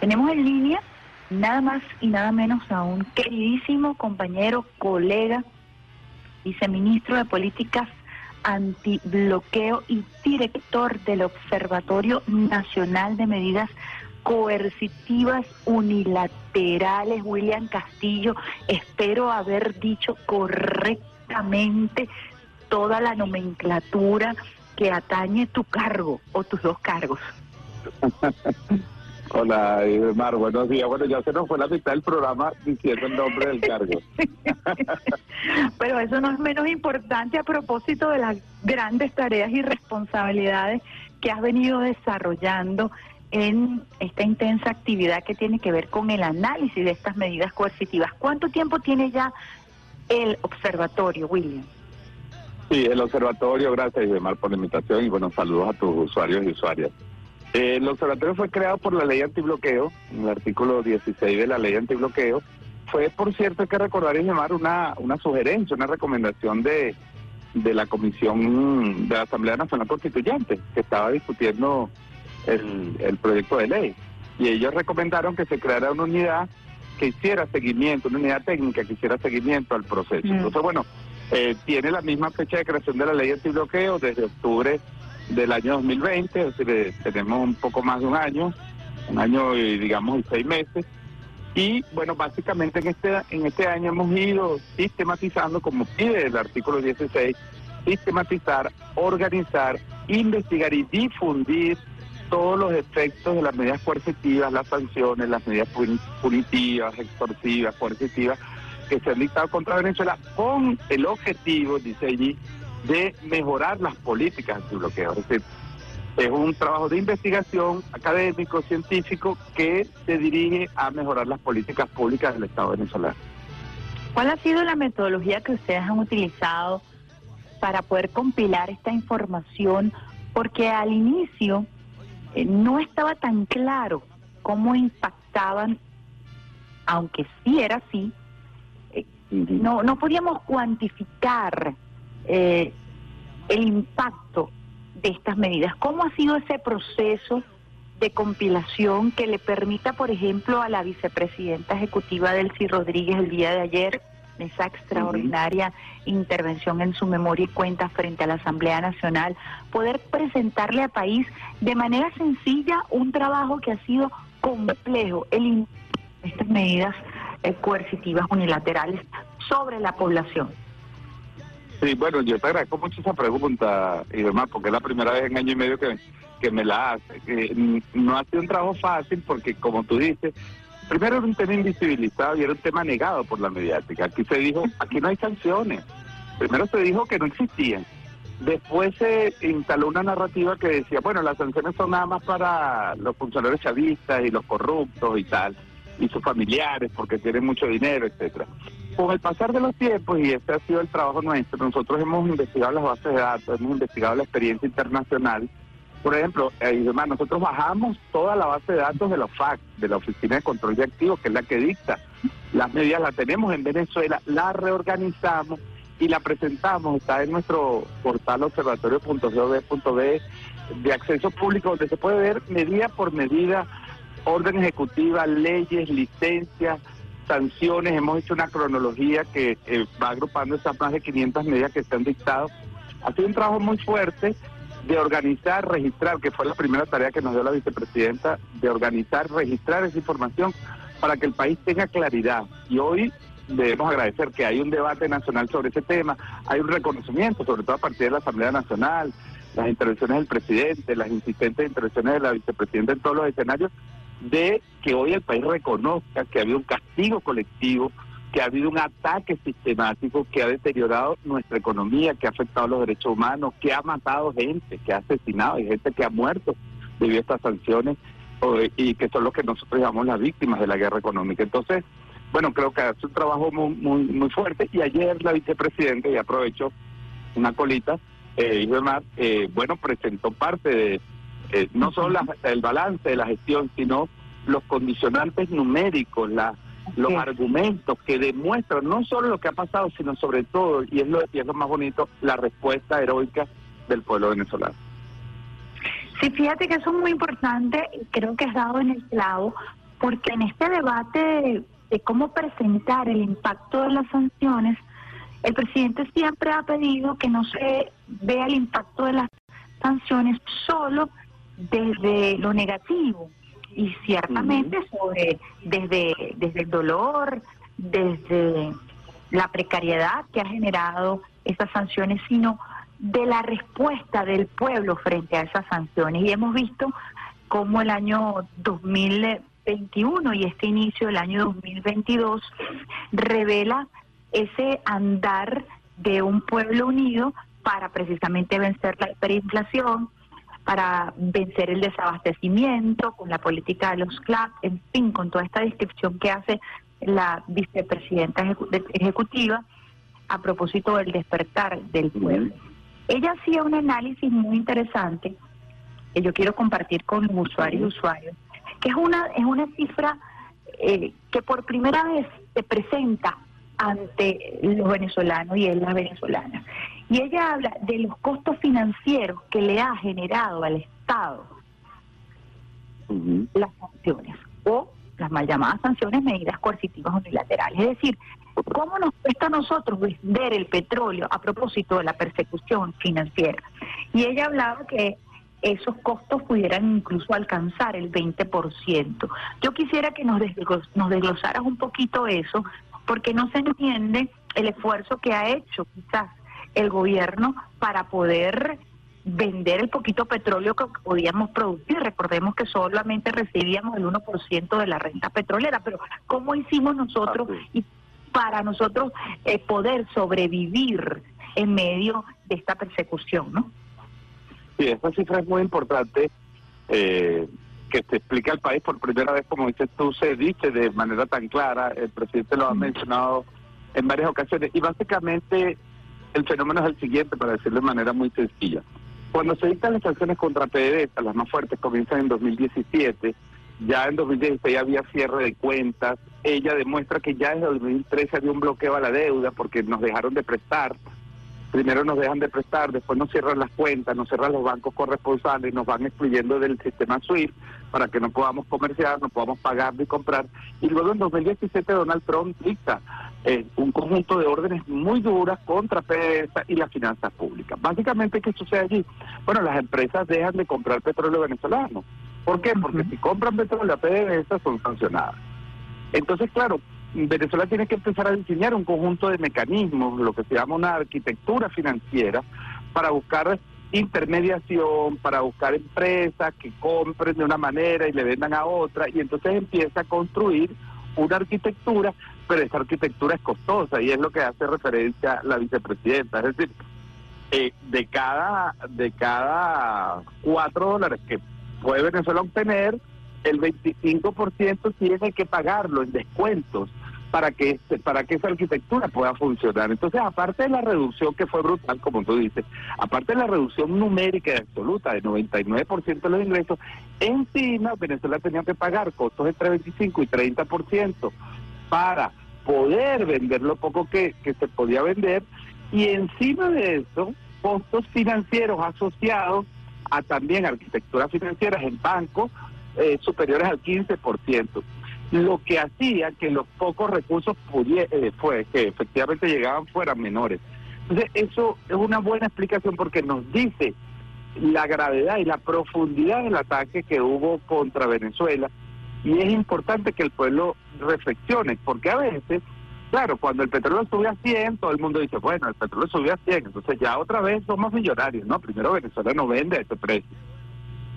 Tenemos en línea nada más y nada menos a un queridísimo compañero, colega, viceministro de Políticas Antibloqueo y director del Observatorio Nacional de Medidas Coercitivas Unilaterales, William Castillo. Espero haber dicho correctamente toda la nomenclatura que atañe tu cargo o tus dos cargos. Hola, Mar, buenos días. Bueno, ya se nos fue la mitad del programa diciendo el nombre del cargo. Pero eso no es menos importante a propósito de las grandes tareas y responsabilidades que has venido desarrollando en esta intensa actividad que tiene que ver con el análisis de estas medidas coercitivas. ¿Cuánto tiempo tiene ya el observatorio, William? Sí, el observatorio, gracias Mar por la invitación y buenos saludos a tus usuarios y usuarias. Eh, el observatorio fue creado por la ley antibloqueo, en el artículo 16 de la ley antibloqueo. Fue, por cierto, hay que recordar y llamar una, una sugerencia, una recomendación de, de la Comisión de la Asamblea Nacional Constituyente, que estaba discutiendo el, el proyecto de ley. Y ellos recomendaron que se creara una unidad que hiciera seguimiento, una unidad técnica que hiciera seguimiento al proceso. Mm. Entonces, bueno, eh, tiene la misma fecha de creación de la ley antibloqueo desde octubre del año 2020, es decir, tenemos un poco más de un año, un año y digamos seis meses. Y bueno, básicamente en este, en este año hemos ido sistematizando, como pide el artículo 16, sistematizar, organizar, investigar y difundir todos los efectos de las medidas coercitivas, las sanciones, las medidas punitivas, extorsivas, coercitivas que se han dictado contra Venezuela con el objetivo, dice allí, de mejorar las políticas antibloqueo. Es decir, es un trabajo de investigación académico, científico, que se dirige a mejorar las políticas públicas del Estado venezolano. ¿Cuál ha sido la metodología que ustedes han utilizado para poder compilar esta información? Porque al inicio eh, no estaba tan claro cómo impactaban, aunque sí era así, eh, no, no podíamos cuantificar eh, el impacto de estas medidas. ¿Cómo ha sido ese proceso de compilación que le permita, por ejemplo, a la vicepresidenta ejecutiva Delcy Rodríguez el día de ayer, esa extraordinaria intervención en su memoria y cuenta frente a la Asamblea Nacional, poder presentarle al país de manera sencilla un trabajo que ha sido complejo, el estas medidas eh, coercitivas unilaterales sobre la población. Sí, bueno, yo te agradezco mucho esa pregunta y demás, porque es la primera vez en año y medio que, que me la hace. no ha sido un trabajo fácil porque, como tú dices, primero era un tema invisibilizado y era un tema negado por la mediática. Aquí se dijo, aquí no hay sanciones. Primero se dijo que no existían. Después se instaló una narrativa que decía, bueno, las sanciones son nada más para los funcionarios chavistas y los corruptos y tal, y sus familiares porque tienen mucho dinero, etcétera con el pasar de los tiempos, y este ha sido el trabajo nuestro, nosotros hemos investigado las bases de datos, hemos investigado la experiencia internacional. Por ejemplo, eh, nosotros bajamos toda la base de datos de la OFAC, de la Oficina de Control de Activos, que es la que dicta las medidas, la tenemos en Venezuela, la reorganizamos y la presentamos, está en nuestro portal observatorio.gov.be de acceso público, donde se puede ver medida por medida, orden ejecutiva, leyes, licencias, sanciones, hemos hecho una cronología que eh, va agrupando esas más de 500 medidas que se han dictado. Ha sido un trabajo muy fuerte de organizar, registrar, que fue la primera tarea que nos dio la vicepresidenta, de organizar, registrar esa información para que el país tenga claridad. Y hoy debemos agradecer que hay un debate nacional sobre ese tema, hay un reconocimiento, sobre todo a partir de la Asamblea Nacional, las intervenciones del presidente, las insistentes intervenciones de la vicepresidenta en todos los escenarios, de que hoy el país reconozca que ha habido un castigo colectivo, que ha habido un ataque sistemático que ha deteriorado nuestra economía, que ha afectado los derechos humanos, que ha matado gente, que ha asesinado, hay gente que ha muerto debido a estas sanciones y que son los que nosotros llamamos las víctimas de la guerra económica. Entonces, bueno, creo que hace un trabajo muy, muy, muy fuerte y ayer la vicepresidenta, y aprovecho una colita, eh, demás, eh, bueno, presentó parte de eh, no solo el balance de la gestión, sino los condicionantes numéricos, la, los argumentos que demuestran no solo lo que ha pasado, sino sobre todo, y es lo, y es lo más bonito, la respuesta heroica del pueblo venezolano. Sí, fíjate que eso es muy importante, creo que has dado en el clavo, porque en este debate de cómo presentar el impacto de las sanciones, el presidente siempre ha pedido que no se vea el impacto de las sanciones solo desde lo negativo y ciertamente sobre desde desde el dolor, desde la precariedad que ha generado esas sanciones, sino de la respuesta del pueblo frente a esas sanciones. Y hemos visto cómo el año 2021 y este inicio del año 2022 revela ese andar de un pueblo unido para precisamente vencer la hiperinflación, para vencer el desabastecimiento, con la política de los CLAP, en fin, con toda esta descripción que hace la vicepresidenta ejecutiva a propósito del despertar del pueblo. Ella hacía un análisis muy interesante que yo quiero compartir con los usuarios y usuarios, que es una, es una cifra eh, que por primera vez se presenta ante los venezolanos y en las venezolanas. Y ella habla de los costos financieros que le ha generado al Estado las sanciones o las mal llamadas sanciones, medidas coercitivas unilaterales. Es decir, ¿cómo nos cuesta a nosotros vender el petróleo a propósito de la persecución financiera? Y ella hablaba que esos costos pudieran incluso alcanzar el 20%. Yo quisiera que nos, nos desglosaras un poquito eso, porque no se entiende el esfuerzo que ha hecho quizás el gobierno para poder vender el poquito petróleo que podíamos producir. Recordemos que solamente recibíamos el 1% de la renta petrolera, pero ¿cómo hicimos nosotros y para nosotros eh, poder sobrevivir en medio de esta persecución, no? Sí, esta cifra es muy importante. Eh, que se explica al país por primera vez, como dices tú, se dice de manera tan clara, el presidente lo ha mencionado en varias ocasiones, y básicamente el fenómeno es el siguiente, para decirlo de manera muy sencilla. Cuando se dictan las sanciones contra PDVSA, las más fuertes comienzan en 2017, ya en 2016 había cierre de cuentas, ella demuestra que ya desde 2013 había un bloqueo a la deuda porque nos dejaron de prestar, primero nos dejan de prestar, después nos cierran las cuentas, nos cierran los bancos corresponsales, nos van excluyendo del sistema SWIFT para que no podamos comerciar, no podamos pagar ni comprar. Y luego en 2017 Donald Trump dicta eh, un conjunto de órdenes muy duras contra PDVSA y las finanzas públicas. Básicamente, ¿qué sucede allí? Bueno, las empresas dejan de comprar petróleo venezolano. ¿Por qué? Porque si compran petróleo a PDVSA son sancionadas. Entonces, claro, Venezuela tiene que empezar a diseñar un conjunto de mecanismos, lo que se llama una arquitectura financiera, para buscar intermediación, para buscar empresas que compren de una manera y le vendan a otra, y entonces empieza a construir una arquitectura, pero esa arquitectura es costosa y es lo que hace referencia la vicepresidenta, es decir, eh, de cada de cada cuatro dólares que puede Venezuela obtener, el 25% tiene que pagarlo en descuentos para que para que esa arquitectura pueda funcionar. Entonces, aparte de la reducción que fue brutal, como tú dices, aparte de la reducción numérica y absoluta de 99% de los ingresos, encima Venezuela tenía que pagar costos entre 25 y 30% para poder vender lo poco que, que se podía vender y encima de eso, costos financieros asociados a también arquitecturas financieras en bancos eh, superiores al 15%, lo que hacía que los pocos recursos eh, fue, que efectivamente llegaban fueran menores. Entonces, eso es una buena explicación porque nos dice la gravedad y la profundidad del ataque que hubo contra Venezuela y es importante que el pueblo reflexione, porque a veces, claro, cuando el petróleo sube a 100, todo el mundo dice, bueno, el petróleo subió a 100, entonces ya otra vez somos millonarios, ¿no? Primero Venezuela no vende a ese precio,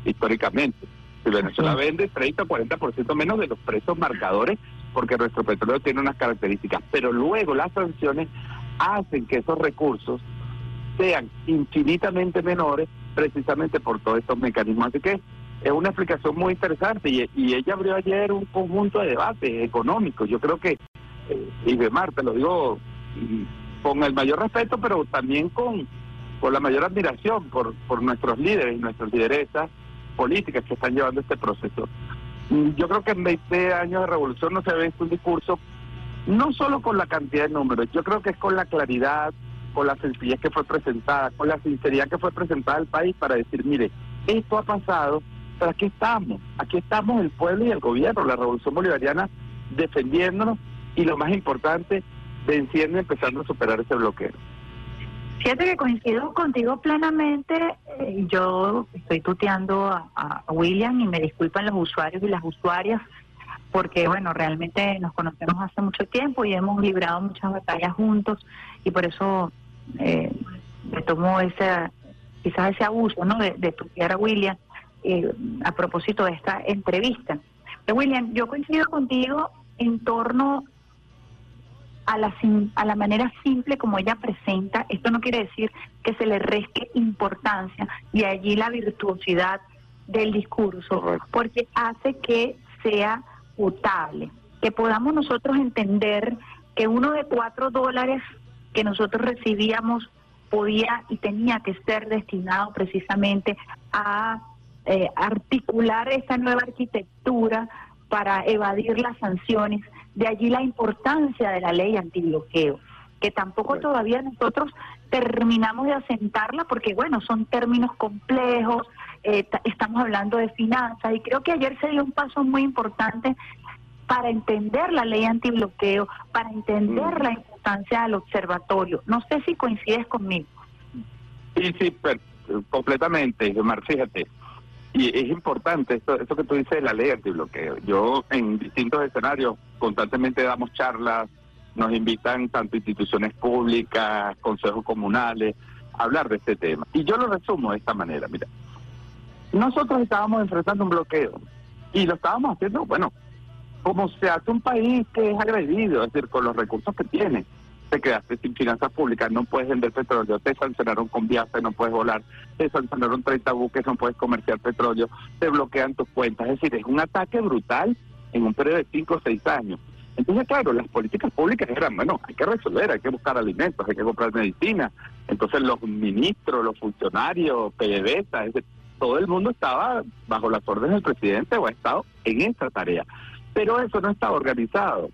históricamente. Si Venezuela vende 30 o 40% menos de los precios marcadores porque nuestro petróleo tiene unas características, pero luego las sanciones hacen que esos recursos sean infinitamente menores precisamente por todos estos mecanismos. Así que es una explicación muy interesante y, ella abrió ayer un conjunto de debates económicos. Yo creo que, eh, y de Marta, lo digo con el mayor respeto, pero también con, con la mayor admiración por, por nuestros líderes y nuestras lideresas políticas que están llevando este proceso. Mm, yo creo que en 20 años de revolución no se ve visto un discurso, no solo con la cantidad de números, yo creo que es con la claridad, con la sencillez que fue presentada, con la sinceridad que fue presentada al país para decir, mire, esto ha pasado, Pero aquí estamos, aquí estamos el pueblo y el gobierno, la revolución bolivariana defendiéndonos y lo más importante, venciendo y empezando a superar ese bloqueo. Fíjate que coincido contigo plenamente. Eh, yo estoy tuteando a, William y me disculpan los usuarios y las usuarias porque, bueno, realmente nos conocemos hace mucho tiempo y hemos librado muchas batallas juntos y por eso eh, me tomo ese, quizás ese abuso, ¿no? De, tutear a William eh, a propósito de esta entrevista. William, yo coincido contigo en torno a la, a la manera simple como ella presenta, esto no quiere decir que se le reste importancia y allí la virtuosidad del discurso, porque hace que sea potable, que podamos nosotros entender que uno de cuatro dólares que nosotros recibíamos podía y tenía que ser destinado precisamente a eh, articular esta nueva arquitectura para evadir las sanciones de allí la importancia de la ley antibloqueo, que tampoco todavía nosotros terminamos de asentarla porque, bueno, son términos complejos, eh, estamos hablando de finanzas y creo que ayer se dio un paso muy importante para entender la ley antibloqueo, para entender mm. la importancia del observatorio. No sé si coincides conmigo. Sí, sí, completamente, Omar, fíjate. Y es importante esto, esto que tú dices de la ley antibloqueo. Yo en distintos escenarios constantemente damos charlas, nos invitan tanto instituciones públicas, consejos comunales, a hablar de este tema. Y yo lo resumo de esta manera, mira. Nosotros estábamos enfrentando un bloqueo y lo estábamos haciendo, bueno, como se hace un país que es agredido, es decir, con los recursos que tiene te quedaste sin finanzas públicas, no puedes vender petróleo, te sancionaron con viajes, no puedes volar, te sancionaron 30 buques, no puedes comerciar petróleo, te bloquean tus cuentas. Es decir, es un ataque brutal en un periodo de 5 o 6 años. Entonces, claro, las políticas públicas eran, bueno, hay que resolver, hay que buscar alimentos, hay que comprar medicina. Entonces, los ministros, los funcionarios, PDVSA, todo el mundo estaba bajo las órdenes del presidente o ha estado en esa tarea. Pero eso no estaba organizado.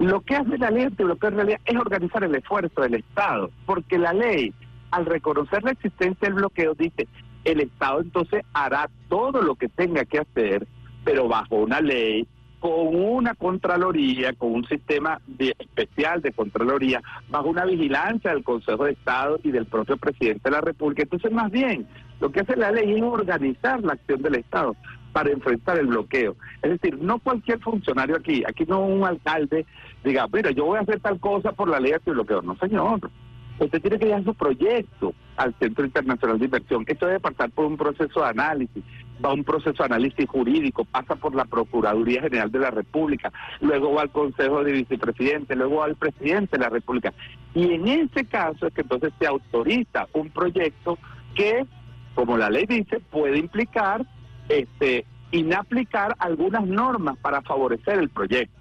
Lo que hace la ley antibloqueo en realidad es organizar el esfuerzo del Estado, porque la ley, al reconocer la existencia del bloqueo, dice, el Estado entonces hará todo lo que tenga que hacer, pero bajo una ley, con una Contraloría, con un sistema especial de Contraloría, bajo una vigilancia del Consejo de Estado y del propio presidente de la República. Entonces, más bien, lo que hace la ley es organizar la acción del Estado para enfrentar el bloqueo. Es decir, no cualquier funcionario aquí, aquí no un alcalde diga, mira, yo voy a hacer tal cosa por la ley de bloqueo. No, señor. Usted tiene que llevar su proyecto al Centro Internacional de Inversión. Esto debe pasar por un proceso de análisis, va un proceso de análisis jurídico, pasa por la Procuraduría General de la República, luego va al Consejo de Vicepresidente, luego va al Presidente de la República. Y en ese caso es que entonces se autoriza un proyecto que, como la ley dice, puede implicar este, inaplicar algunas normas para favorecer el proyecto.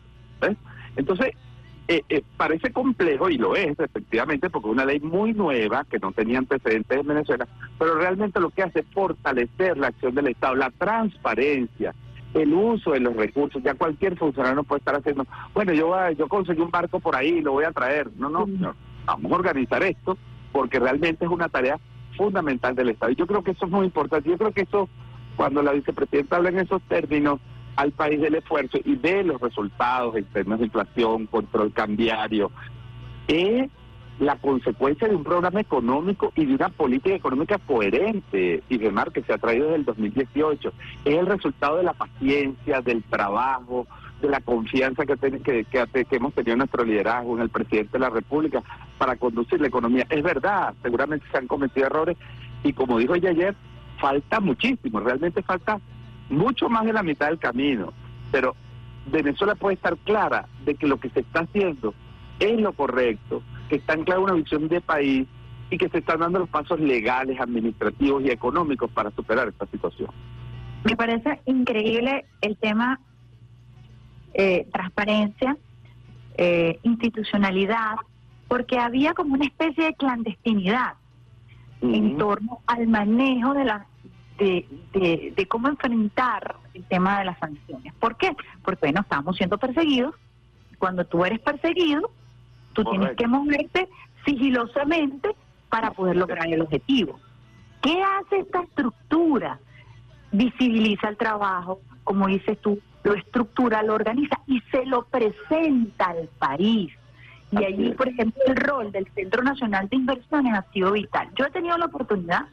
Entonces, eh, eh, parece complejo, y lo es efectivamente, porque es una ley muy nueva que no tenía antecedentes en Venezuela, pero realmente lo que hace es fortalecer la acción del Estado, la transparencia, el uso de los recursos. Ya cualquier funcionario no puede estar haciendo, bueno, yo, yo conseguí un barco por ahí y lo voy a traer. No, no, no, vamos a organizar esto porque realmente es una tarea fundamental del Estado. Y yo creo que eso es muy importante. Yo creo que eso cuando la vicepresidenta habla en esos términos al país del esfuerzo y ve los resultados en términos de inflación, control cambiario, es la consecuencia de un programa económico y de una política económica coherente, y demás que se ha traído desde el 2018. Es el resultado de la paciencia, del trabajo, de la confianza que, que, que, que, hemos tenido en nuestro liderazgo, en el presidente de la República, para conducir la economía. Es verdad, seguramente se han cometido errores, y como dijo ella ayer, falta muchísimo, realmente falta mucho más de la mitad del camino, pero Venezuela puede estar clara de que lo que se está haciendo es lo correcto, que está en clara una visión de país y que se están dando los pasos legales, administrativos y económicos para superar esta situación. Me parece increíble el tema eh, transparencia, eh, institucionalidad, porque había como una especie de clandestinidad en torno al manejo de, la, de, de, cómo enfrentar el tema de las sanciones. ¿Por qué? Porque, bueno, estamos siendo perseguidos. Cuando tú eres perseguido, tú tienes que moverte sigilosamente para poder lograr el objetivo. ¿Qué hace esta estructura? visibiliza el trabajo, como dices tú, lo estructura, lo organiza y se lo presenta al país. Y allí, por ejemplo, el rol del Centro Nacional de Inversiones ha sido vital. Yo he tenido la oportunidad,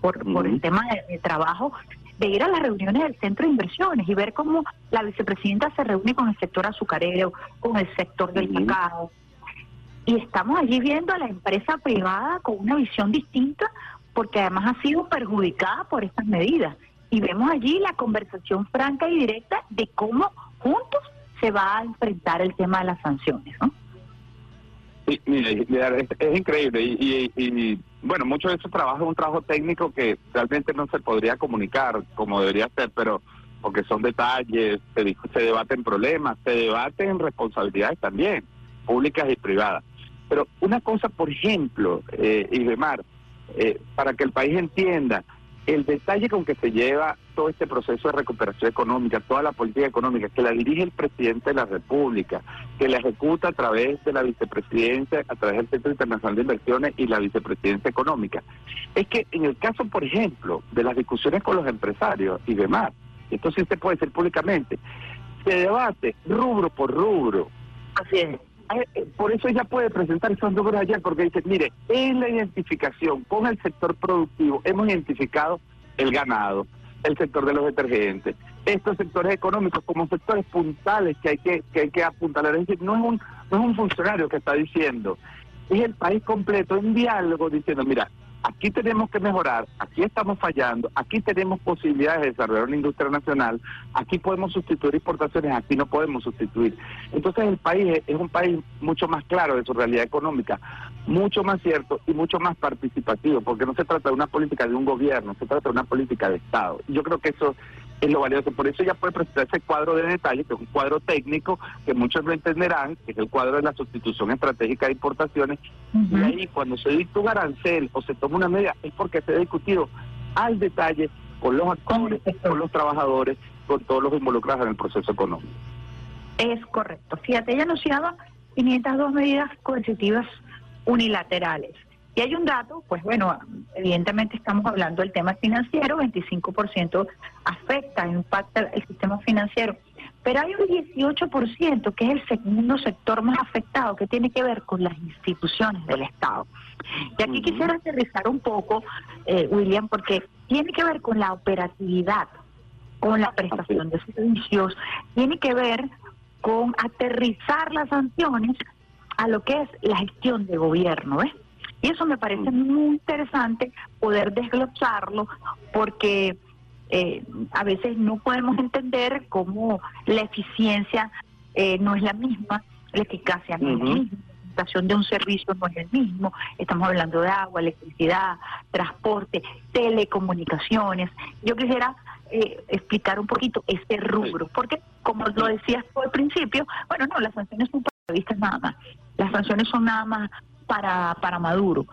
por, por el tema de, trabajo, de ir a las reuniones del Centro de Inversiones y ver cómo la vicepresidenta se reúne con el sector azucarero, con el sector del cacao. Y estamos allí viendo a la empresa privada con una visión distinta, porque además ha sido perjudicada por estas medidas. Y vemos allí la conversación franca y directa de cómo juntos se va a enfrentar el tema de las sanciones, ¿no? Sí, es, increíble y, bueno, mucho de ese trabajo es un trabajo técnico que realmente no se podría comunicar como debería ser, pero porque son detalles, se, se debaten problemas, se debaten responsabilidades también, públicas y privadas. Pero una cosa, por ejemplo, eh, eh, para que el país entienda, el detalle con que se lleva todo este proceso de recuperación económica, toda la política económica, que la dirige el presidente de la República, que la ejecuta a través de la vicepresidencia, a través del Centro Internacional de Inversiones y la vicepresidencia económica, es que en el caso, por ejemplo, de las discusiones con los empresarios y demás, esto sí se puede decir públicamente, se debate rubro por rubro. Así es por eso ella puede presentar esos números ayer, porque dice, mire, en la identificación con el sector productivo hemos identificado el ganado, el sector de los detergentes, estos sectores económicos como sectores puntales que hay que, que hay que apuntalar. Es decir, no es un, no es un funcionario que está diciendo, es el país completo en diálogo diciendo, mira, aquí tenemos que mejorar, aquí estamos fallando, aquí tenemos posibilidades de desarrollar una industria nacional, aquí podemos sustituir exportaciones, aquí no podemos sustituir. Entonces el país es un país mucho más claro de su realidad económica, mucho más cierto y mucho más participativo, porque no se trata de una política de un gobierno, se trata de una política de Estado. Yo creo que eso es lo valioso. Por eso ya puede presentar ese cuadro de detalle, que es un cuadro técnico, que muchos lo entenderán, que es el cuadro de la sustitución estratégica de importaciones. Y ahí, cuando se dicta un arancel o se toma una medida, es porque se ha discutido al detalle con los actores, con los trabajadores, con todos los involucrados en el proceso económico. Es correcto. Fíjate, ella anunciaba 502 medidas coercitivas unilaterales. Y hay un dato, pues bueno, evidentemente estamos hablando del tema financiero, 25% afecta, impacta el sistema financiero, pero hay un 18% que es el segundo sector más afectado, que tiene que ver con las instituciones del Estado. Y aquí quisiera aterrizar un poco, eh, William, porque tiene que ver con la operatividad, con la prestación de servicios, tiene que ver con aterrizar las sanciones a lo que es la gestión de gobierno, ¿ves? Y eso me parece muy interesante poder desglosarlo porque eh, a veces no podemos entender cómo la eficiencia eh, no es la misma, la eficacia no es la misma la prestación de un servicio no es el mismo. Estamos hablando de agua, electricidad, transporte, telecomunicaciones. Yo quisiera eh, explicar un poquito este rubro, porque como lo decías tú al principio, bueno, no, las sanciones son para vistas nada más. Las sanciones son nada más para, para Maduro.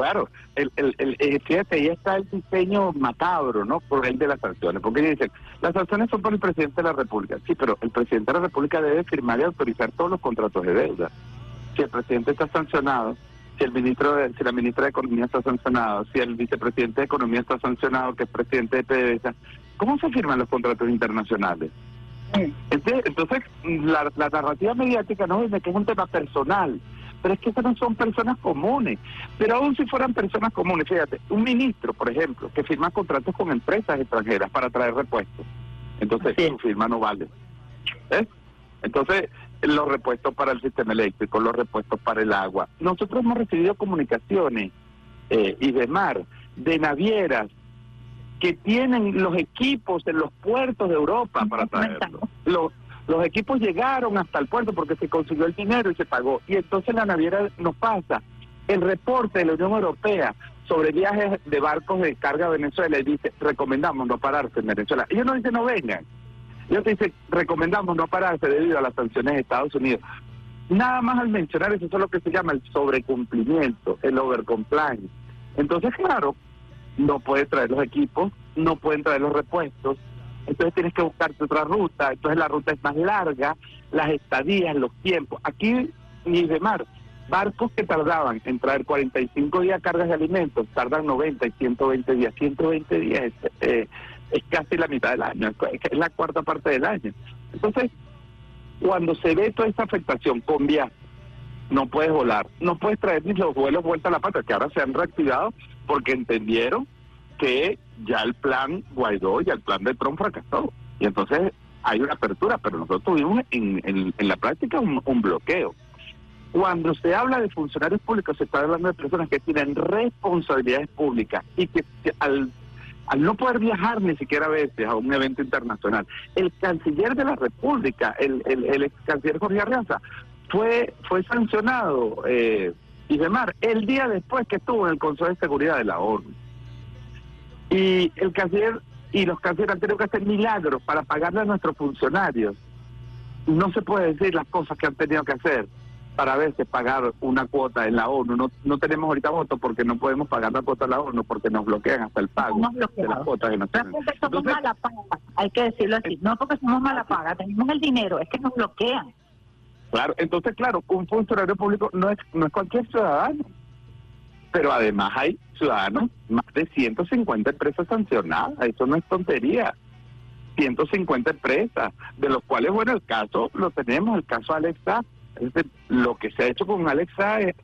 Claro, el, el, el, eh, fíjate, ahí está el diseño macabro, ¿no? Por el de las sanciones, porque dicen, las sanciones son por el presidente de la República. Sí, pero el presidente de la República debe firmar y autorizar todos los contratos de deuda. Si el presidente está sancionado, si el ministro, de, si la ministra de Economía está sancionado, si el vicepresidente de Economía está sancionado, que es presidente de PDVSA, ¿cómo se firman los contratos internacionales? Entonces, la, la narrativa mediática no dice que es un tema personal, pero es que esas no son personas comunes. Pero aún si fueran personas comunes, fíjate, un ministro, por ejemplo, que firma contratos con empresas extranjeras para traer repuestos, entonces su firma no vale. ¿Eh? Entonces, los repuestos para el sistema eléctrico, los repuestos para el agua. Nosotros hemos recibido comunicaciones eh, y de mar, de navieras, que tienen los equipos en los puertos de Europa para traerlo. Los, los equipos llegaron hasta el puerto porque se consiguió el dinero y se pagó. Y entonces la naviera nos pasa el reporte de la Unión Europea sobre viajes de barcos de carga a Venezuela y dice, recomendamos no pararse en Venezuela. Ellos no dicen no vengan. Ellos dicen, recomendamos no pararse debido a las sanciones de Estados Unidos. Nada más al mencionar eso, eso es lo que se llama el sobrecumplimiento, el overcompliance. Entonces, claro, no puede traer los equipos, no pueden traer los repuestos, entonces tienes que buscarte otra ruta, entonces la ruta es más larga, las estadías, los tiempos. Aquí, ni de mar, barcos que tardaban en traer 45 días cargas de alimentos, tardan 90 y 120 días. 120 días es, eh, es casi la mitad del año, es la cuarta parte del año. Entonces, cuando se ve toda esta afectación con viajes, no puedes volar, no puedes traer ni los vuelos vuelta a la pata, que ahora se han reactivado porque entendieron que ya el plan Guaidó y el plan de Trump fracasó. Y entonces hay una apertura, pero nosotros tuvimos en, en, la práctica un, bloqueo. Cuando se habla de funcionarios públicos, se está hablando de personas que tienen responsabilidades públicas y que al, al no poder viajar ni siquiera a veces a un evento internacional, el canciller de la República, el, el, el ex canciller Jorge Arreaza, fue, fue sancionado, eh, y demás, el día después que estuvo en el Consejo de Seguridad de la ONU. Y el canciller y los cancilleros han tenido que hacer milagros para pagarle a nuestros funcionarios. No se puede decir las cosas que han tenido que hacer para a veces pagar una cuota en la ONU. No, no tenemos ahorita voto porque no podemos pagar la cuota en la ONU porque nos bloquean hasta el pago de las cuotas de nosotros. No somos mala paga, hay que decirlo así. No porque somos mala paga, tenemos el dinero, es que nos bloquean. Claro, entonces, claro, un funcionario público no es, no es cualquier ciudadano pero además hay ciudadanos, más de 150 empresas sancionadas, eso no es tontería. 150 empresas, de los cuales, bueno, el caso lo tenemos, el caso Alexa, lo que se ha hecho con Alexa, es,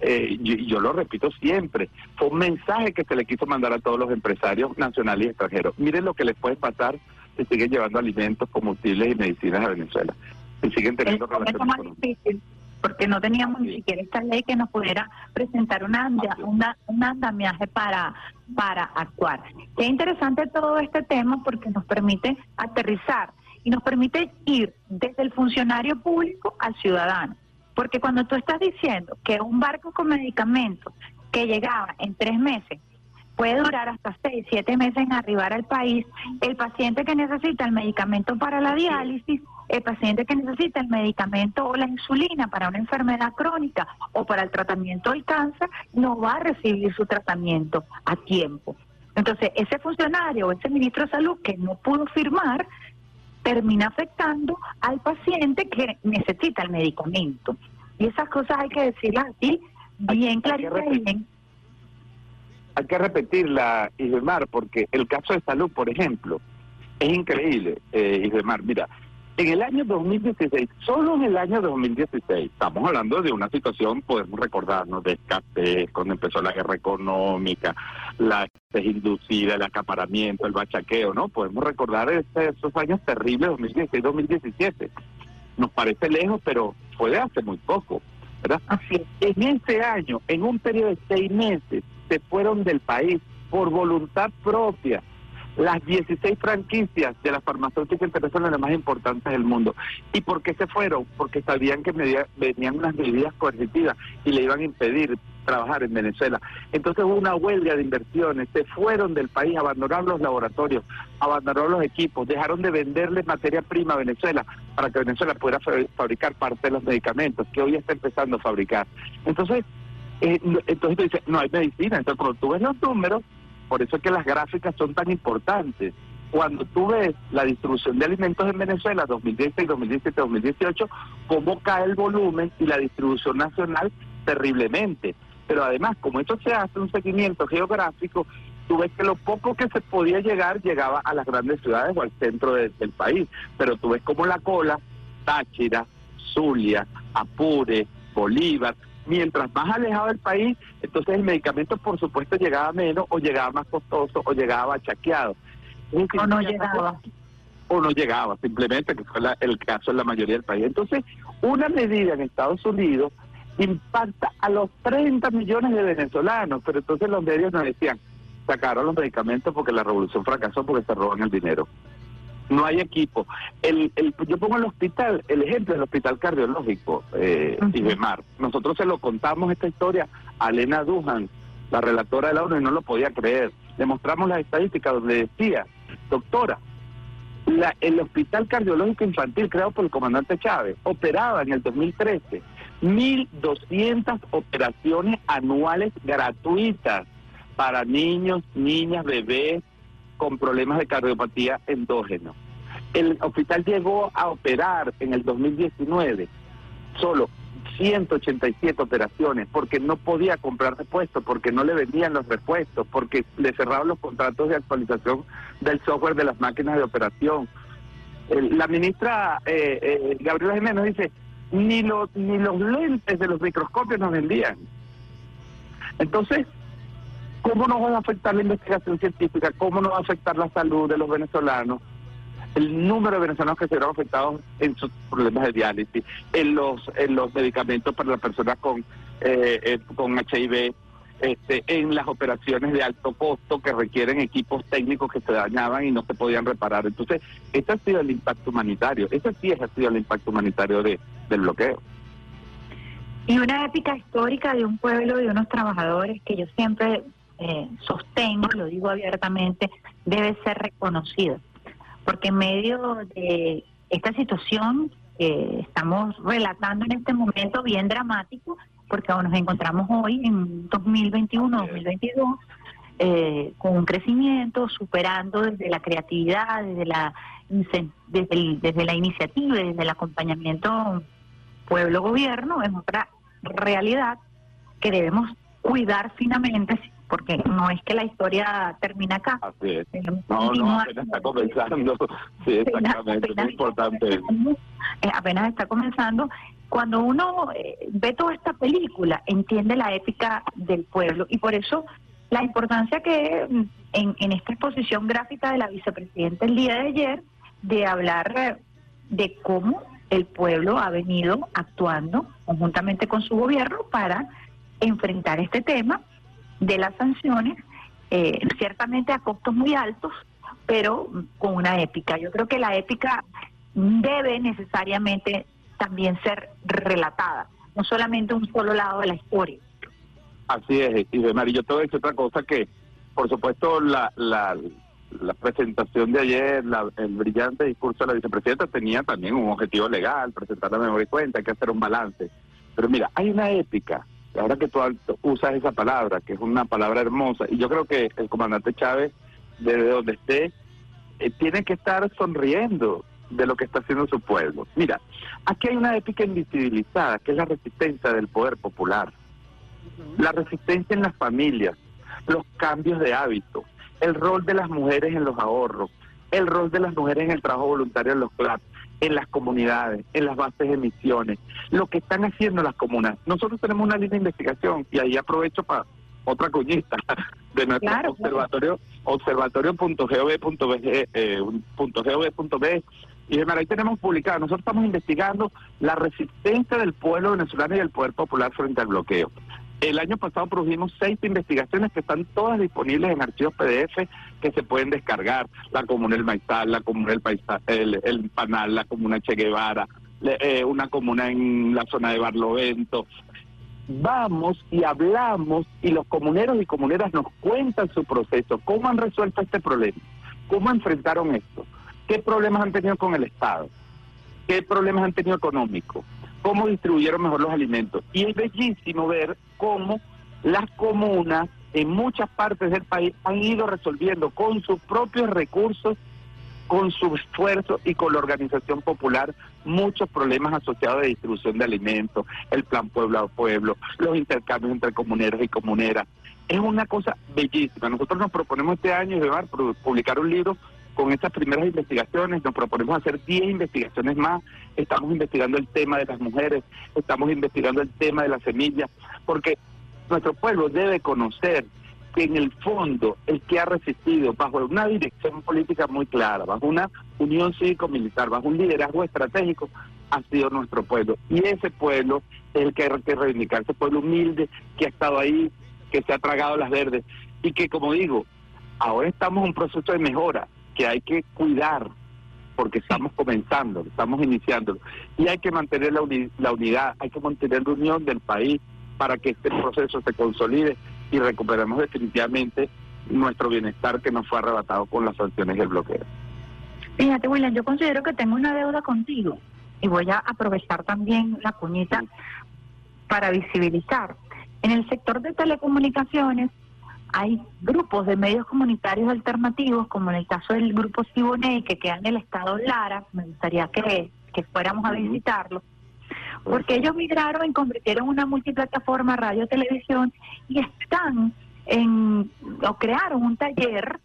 eh, y yo, lo repito siempre, fue un mensaje que se le quiso mandar a todos los empresarios nacionales y extranjeros. Miren lo que les puede pasar si siguen llevando alimentos, combustibles y medicinas a Venezuela. Si siguen teniendo relaciones porque no teníamos ni siquiera esta ley que nos pudiera presentar una, una, un andamiaje para, para actuar. Qué interesante todo este tema porque nos permite aterrizar y nos permite ir desde el funcionario público al ciudadano. Porque cuando tú estás diciendo que un barco con medicamentos que llegaba en tres meses puede durar hasta seis, siete meses en arribar al país, el paciente que necesita el medicamento para la diálisis el paciente que necesita el medicamento o la insulina para una enfermedad crónica o para el tratamiento del cáncer no va a recibir su tratamiento a tiempo. Entonces, ese funcionario o ese ministro de salud que no pudo firmar termina afectando al paciente que necesita el medicamento. Y esas cosas hay que decirlas así, bien claritas y bien. Hay que repetirla, Isbemar, porque el caso de salud, por ejemplo, es increíble, eh, Isbemar. Mira, en el año 2016, solo en el año 2016, estamos hablando de una situación, podemos recordarnos, de escasez, cuando empezó la guerra económica, la escasez inducida, el acaparamiento, el bachaqueo, ¿no? Podemos recordar esos años terribles, 2016-2017. Nos parece lejos, pero fue de hace muy poco, ¿verdad? Así En ese año, en un periodo de seis meses, se fueron del país por voluntad propia las 16 franquicias de las farmacéuticas internacionales más importantes del mundo. ¿Y por qué se fueron? Porque sabían que venían unas medidas coercitivas y le iban a impedir trabajar en Venezuela. Entonces hubo una huelga de inversiones, se fueron del país, abandonaron los laboratorios, abandonaron los equipos, dejaron de venderle materia prima a Venezuela para que Venezuela pudiera fabricar parte de los medicamentos que hoy está empezando a fabricar. Entonces, eh, entonces tú dices, no hay medicina. Entonces cuando tú ves los números, por eso es que las gráficas son tan importantes. Cuando tú ves la distribución de alimentos en Venezuela 2016, 2017, 2018, cómo cae el volumen y la distribución nacional terriblemente. Pero además, como esto se hace un seguimiento geográfico, tú ves que lo poco que se podía llegar llegaba a las grandes ciudades o al centro del país. Pero tú ves como la cola, Táchira, Zulia, Apure, Bolívar, mientras más alejado del país, entonces el medicamento por supuesto llegaba menos o llegaba más costoso o llegaba chaqueado. O no llegaba. O no llegaba, simplemente, que fue el caso en la mayoría del país. Entonces, una medida en Estados Unidos impacta a los 30 millones de venezolanos, pero entonces los medios nos decían, sacaron los medicamentos porque la revolución fracasó porque se roban el dinero no hay equipo. El, el, yo pongo el hospital, el ejemplo del hospital cardiológico, eh, Nosotros se lo contamos esta historia a Elena Duhan, la relatora de la ONU, y no lo podía creer. Le mostramos las estadísticas donde decía, doctora, la, el hospital cardiológico infantil creado por el comandante Chávez operaba en el 2013 1.200 operaciones anuales gratuitas para niños, niñas, bebés, con problemas de cardiopatía endógeno. El hospital llegó a operar en el 2019 solo 187 operaciones porque no podía comprar repuestos, porque no le vendían los repuestos, porque le cerraban los contratos de actualización del software de las máquinas de operación. la ministra eh, eh, Gabriela Jiménez dice, ni los, ni los lentes de los microscopios nos vendían. Entonces, ¿cómo nos va a afectar la investigación científica? ¿Cómo nos va a afectar la salud de los venezolanos? el número de venezolanos que se vieron afectados en sus problemas de diálisis, en los en los medicamentos para las personas con eh, eh con HIV, este, en las operaciones de alto costo que requieren equipos técnicos que se dañaban y no se podían reparar. Entonces, ese ha sido el impacto humanitario, ese sí ha sido el impacto humanitario de, del bloqueo. Y una épica histórica de un pueblo, de unos trabajadores que yo siempre eh, sostengo, lo digo abiertamente, debe ser reconocida porque en medio de esta situación que estamos relatando en este momento bien dramático, porque nos encontramos hoy en 2021-2022 eh, con un crecimiento, superando desde la creatividad, desde la desde, desde la iniciativa, desde el acompañamiento pueblo-gobierno, es otra realidad que debemos cuidar finamente porque no es que la historia termina acá. Así es. No, no, apenas está comenzando. Sí, exactamente, es importante. Eh, apenas está comenzando. Cuando uno eh, ve toda esta película, entiende la épica del pueblo y por eso la importancia que mm, en, en esta exposición gráfica de la vicepresidenta el día de ayer, de hablar eh, de cómo el pueblo ha venido actuando conjuntamente con su gobierno para enfrentar este tema de las sanciones, eh, ciertamente a costos muy altos, pero con una épica. Yo creo que la épica debe necesariamente también ser relatada, no solamente un solo lado de la historia. Así es, y de Marillo, te voy a decir otra cosa que, por supuesto, la, la, la presentación de ayer, el brillante discurso de la vicepresidenta tenía también un objetivo legal, presentar la memoria y cuenta, hay que hacer un balance. Pero mira, hay una épica ahora que tú usas esa palabra, que es una palabra hermosa, y yo creo que el comandante Chávez, desde donde esté, eh, tiene que estar sonriendo de lo que está haciendo su pueblo. Mira, aquí hay una épica invisibilizada, que es la resistencia del poder popular, la resistencia en las familias, los cambios de hábito, el rol de las mujeres en los ahorros, el rol de las mujeres en el trabajo voluntario en los CLAP, en las comunidades, en las bases de misiones, lo que están haciendo las comunas. Nosotros tenemos una línea de investigación y ahí aprovecho para otra cuñita de nuestro observatorio, observatorio.gov.b, eh, y de ahí tenemos publicado, nosotros estamos investigando la resistencia del pueblo venezolano y del poder popular frente al bloqueo. El año pasado produjimos seis investigaciones que están todas disponibles en archivos PDF que se pueden descargar. La comuna del Maizal, la comuna del Paisa, el, el Panal, la comuna Che Guevara, eh, una comuna en la zona de Barlovento. Vamos y hablamos y los comuneros y comuneras nos cuentan su proceso, cómo han resuelto este problema, cómo enfrentaron esto, qué problemas han tenido con el Estado, qué problemas han tenido económicos, cómo distribuyeron mejor los alimentos. Y es bellísimo ver cómo las comunas en muchas partes del país han ido resolviendo con sus propios recursos, con su esfuerzo y con la organización popular muchos problemas asociados a distribución de alimentos, el plan pueblo a pueblo, los intercambios entre comuneros y comuneras. Es una cosa bellísima. Nosotros nos proponemos este año llevar, publicar un libro con estas primeras investigaciones, nos proponemos hacer 10 investigaciones más, estamos investigando el tema de las mujeres, estamos investigando el tema de las semillas, porque nuestro pueblo debe conocer que en el fondo el que ha resistido bajo una dirección política muy clara, bajo una unión cívico-militar, bajo un liderazgo estratégico, ha sido nuestro pueblo. Y ese pueblo es el que hay que reivindicar, ese pueblo humilde que ha estado ahí, que se ha tragado las verdes. Y que, como digo, ahora estamos en un proceso de mejora que hay que cuidar porque estamos comenzando, estamos iniciando. Y hay que mantener la, la unidad, hay que mantener la unión del país para que este proceso se consolide y recuperemos definitivamente nuestro bienestar que nos fue arrebatado con las sanciones y el bloqueo. Fíjate, William, yo considero que tengo una deuda contigo y voy a aprovechar también la puñita para visibilizar. En el sector de telecomunicaciones hay grupos de medios comunitarios alternativos, como en el caso del grupo Siboney, que queda en el estado Lara, me gustaría que, que fuéramos a visitarlo, porque ellos migraron y convirtieron una multiplataforma radio televisión y están en o crearon un taller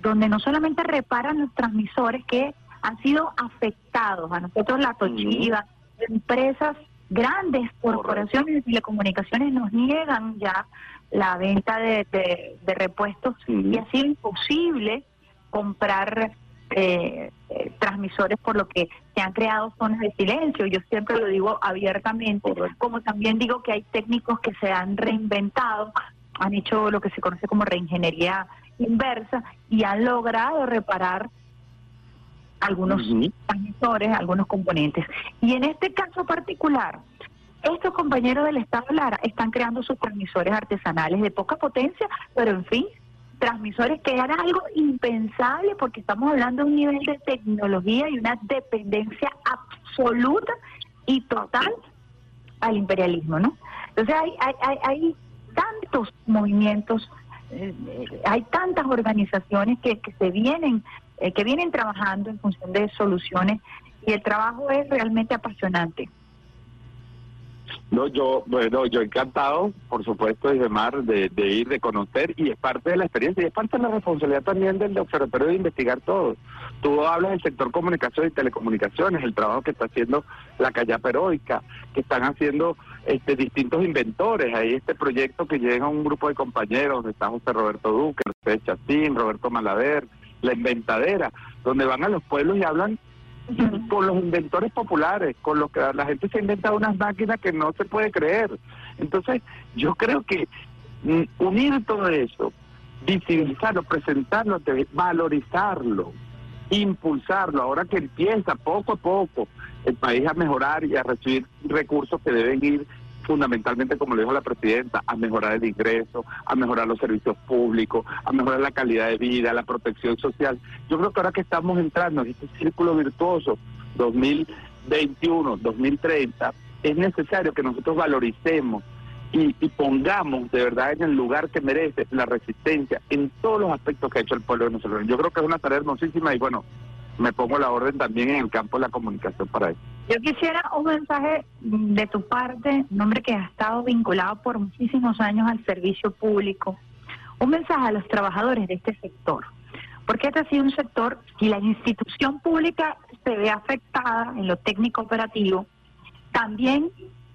donde no solamente reparan los transmisores que han sido afectados, a nosotros la Tochiva, empresas grandes corporaciones de telecomunicaciones nos niegan ya la venta de, de, repuestos y ha sido imposible comprar eh, eh, transmisores por lo que se han creado zonas de silencio. Yo siempre lo digo abiertamente, como también digo que hay técnicos que se han reinventado, han hecho lo que se conoce como reingeniería inversa y han logrado reparar algunos transmisores, algunos componentes. Y en este caso particular, estos compañeros del Estado Lara están creando sus transmisores artesanales de poca potencia, pero en fin, transmisores que era algo impensable porque estamos hablando de un nivel de tecnología y una dependencia absoluta y total al imperialismo, ¿no? Entonces hay, hay, hay, hay tantos movimientos, eh, hay tantas organizaciones que, que se vienen eh, que vienen trabajando en función de soluciones y el trabajo es realmente apasionante. No, yo, bueno, yo encantado, por supuesto, desde Mar, de, ir, de conocer, y es parte de la experiencia, y es parte de la responsabilidad también del observatorio de investigar todo. Tú hablas del sector comunicación y telecomunicaciones, el trabajo que está haciendo la Callapa Heroica, que están haciendo este, distintos inventores. Hay este proyecto que llega un grupo de compañeros, está José Roberto Duque, José Chacín, Roberto Malaver, la inventadera, donde van a los pueblos y hablan con los inventores populares, con los que la gente se inventa unas máquinas que no se puede creer. Entonces, yo creo que mm, unir todo eso, visibilizarlo, presentarlo, valorizarlo, impulsarlo, ahora que empieza poco a poco el país a mejorar y a recibir recursos que deben ir fundamentalmente, como le dijo la presidenta, a mejorar el ingreso, a mejorar los servicios públicos, a mejorar la calidad de vida, la protección social. Yo creo que ahora que estamos entrando en este círculo virtuoso 2021, 2030, es necesario que nosotros valoricemos y, y, pongamos de verdad en el lugar que merece la resistencia en todos los aspectos que ha hecho el pueblo venezolano. Yo creo que es una tarea hermosísima y bueno, me pongo la orden también en el campo de la comunicación para eso. Yo quisiera un mensaje de tu parte, un hombre que ha estado vinculado por muchísimos años al servicio público, un mensaje a los trabajadores de este sector, porque este ha sido un sector y la institución pública se ve afectada en lo técnico operativo, también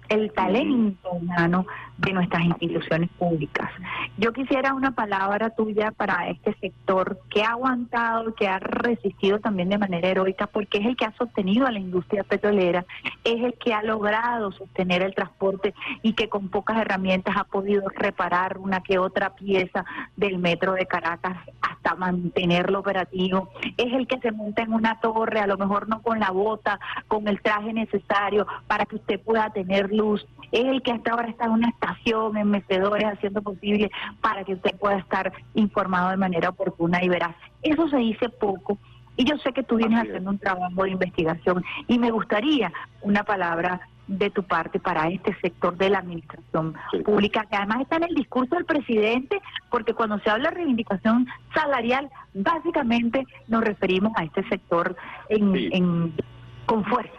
el talento humano de nuestras instituciones públicas. Yo quisiera una palabra tuya para este sector que ha aguantado, que ha resistido también de manera heroica, porque es el que ha sostenido a la industria petrolera, es el que ha logrado sostener el transporte y que con pocas herramientas ha podido reparar una que otra pieza del metro de Caracas hasta mantenerlo operativo, es el que se monta en una torre, a lo mejor no con la bota, con el traje necesario para que usted pueda tener luz, es el que hasta ahora está en una estación, en mecedores, haciendo posible para que usted pueda estar informado de manera oportuna y veraz. Eso se dice poco. Y yo sé que tú vienes haciendo un trabajo de investigación y me gustaría una palabra de tu parte para este sector de la administración pública, que además está en el discurso del presidente, porque cuando se habla de reivindicación salarial, básicamente nos referimos a este sector en, con fuerza.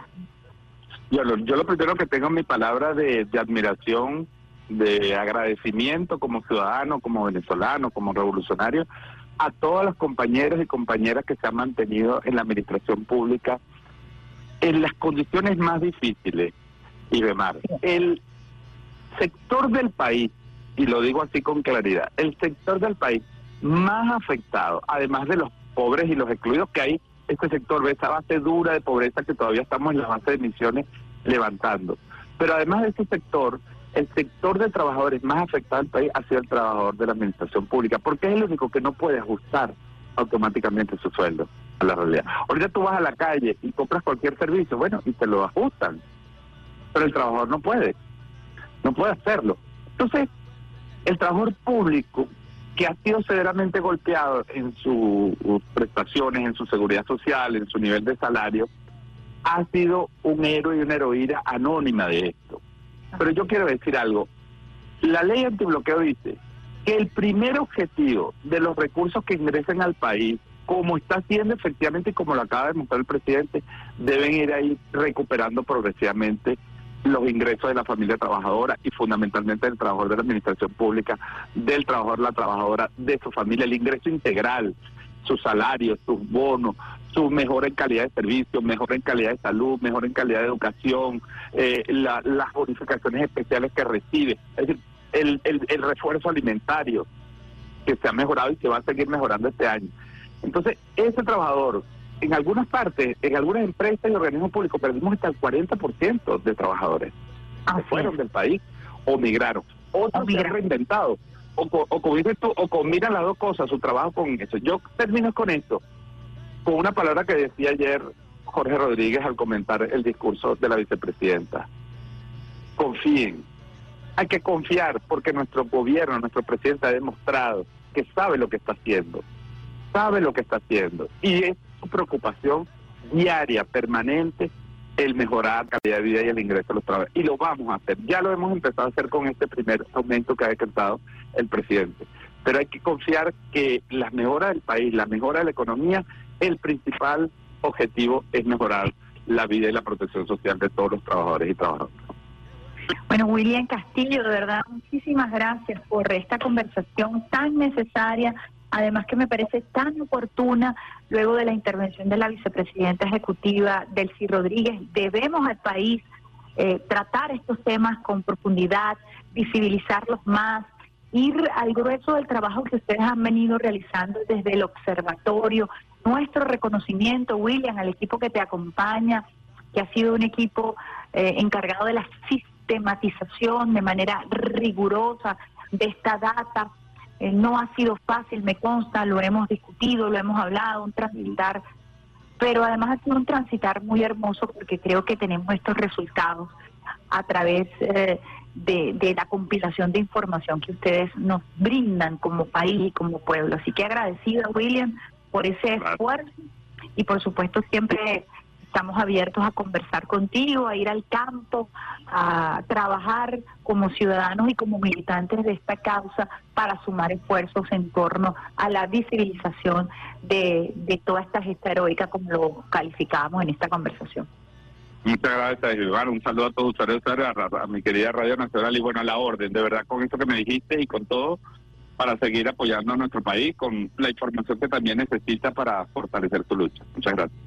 Yo lo, yo lo primero que tengo mi palabra de, admiración, de agradecimiento como ciudadano, como venezolano, como revolucionario, a todos los compañeros y compañeras que se han mantenido en la administración pública en las condiciones más difíciles, y demás. El sector del país, y lo digo así con claridad, el sector del país más afectado, además de los pobres y los excluidos que hay este sector ve esa base dura de pobreza que todavía estamos en la base de emisiones levantando. Pero además de ese sector, el sector de trabajadores más afectado del país ha sido el trabajador de la administración pública, porque es el único que no puede ajustar automáticamente su sueldo a la realidad. Ahorita tú vas a la calle y compras cualquier servicio, bueno, y te lo ajustan, pero el trabajador no puede, no puede hacerlo. Entonces, el trabajador público que ha sido severamente golpeado en sus prestaciones, en su seguridad social, en su nivel de salario, ha sido un héroe y una heroína anónima de esto. Pero yo quiero decir algo. La ley antibloqueo dice que el primer objetivo de los recursos que ingresen al país, como está haciendo efectivamente y como lo acaba de mostrar el presidente, deben ir ahí recuperando progresivamente los ingresos de la familia trabajadora y fundamentalmente del trabajador de la administración pública, del trabajador, la trabajadora, de su familia, el ingreso integral, sus salarios, sus bonos, su mejor en calidad de servicio, mejor en calidad de salud, mejor en calidad de educación, eh, las bonificaciones especiales que recibe, es decir, el, el, el refuerzo alimentario que se ha mejorado y se va a seguir mejorando este año. Entonces, ese trabajador en algunas partes, en algunas empresas y organismos públicos, perdimos hasta el 40% de trabajadores que fueron del país o migraron. Otros se han reinventado. O, o, tú, o combinan las dos cosas, su trabajo con eso. Yo termino con esto, con una palabra que decía ayer Jorge Rodríguez al comentar el discurso de la vicepresidenta. Confíen. Hay que confiar porque nuestro gobierno, nuestro presidente ha demostrado que sabe lo que está haciendo. Sabe lo que está haciendo. Y es preocupación diaria, permanente, el mejorar la calidad de vida y el ingreso de los trabajadores. Y lo vamos a hacer. Ya lo hemos empezado a hacer con este primer aumento que ha decretado el presidente. Pero hay que confiar que la mejora del país, la mejora de la economía, el principal objetivo es mejorar la vida y la protección social de todos los trabajadores y trabajadoras. Bueno, William Castillo, de verdad, muchísimas gracias por esta conversación tan necesaria además que me parece tan oportuna luego de la intervención de la vicepresidenta ejecutiva Delcy Rodríguez. Debemos al país eh, tratar estos temas con profundidad, visibilizarlos más, ir al grueso del trabajo que ustedes han venido realizando desde el observatorio. Nuestro reconocimiento, William, al equipo que te acompaña, que ha sido un equipo eh, encargado de la sistematización de manera rigurosa de esta data eh, no ha sido fácil, me consta, lo hemos discutido, lo hemos hablado, un transitar, pero además ha sido un transitar muy hermoso porque creo que tenemos estos resultados a través eh, de, la compilación de información que ustedes nos brindan como país y como pueblo. Así que agradecida, William, por ese esfuerzo y por supuesto siempre estamos abiertos a conversar contigo, a ir al campo, a trabajar como ciudadanos y como militantes de esta causa para sumar esfuerzos en torno a la visibilización de, de toda esta gesta heroica como lo calificábamos en esta conversación. Muchas gracias, Iván. Un saludo a todos ustedes, a, a mi querida Radio Nacional y bueno, a la orden, de verdad, con esto que me dijiste y con todo, para seguir apoyando a nuestro país con la información que también necesita para fortalecer su lucha. Muchas gracias.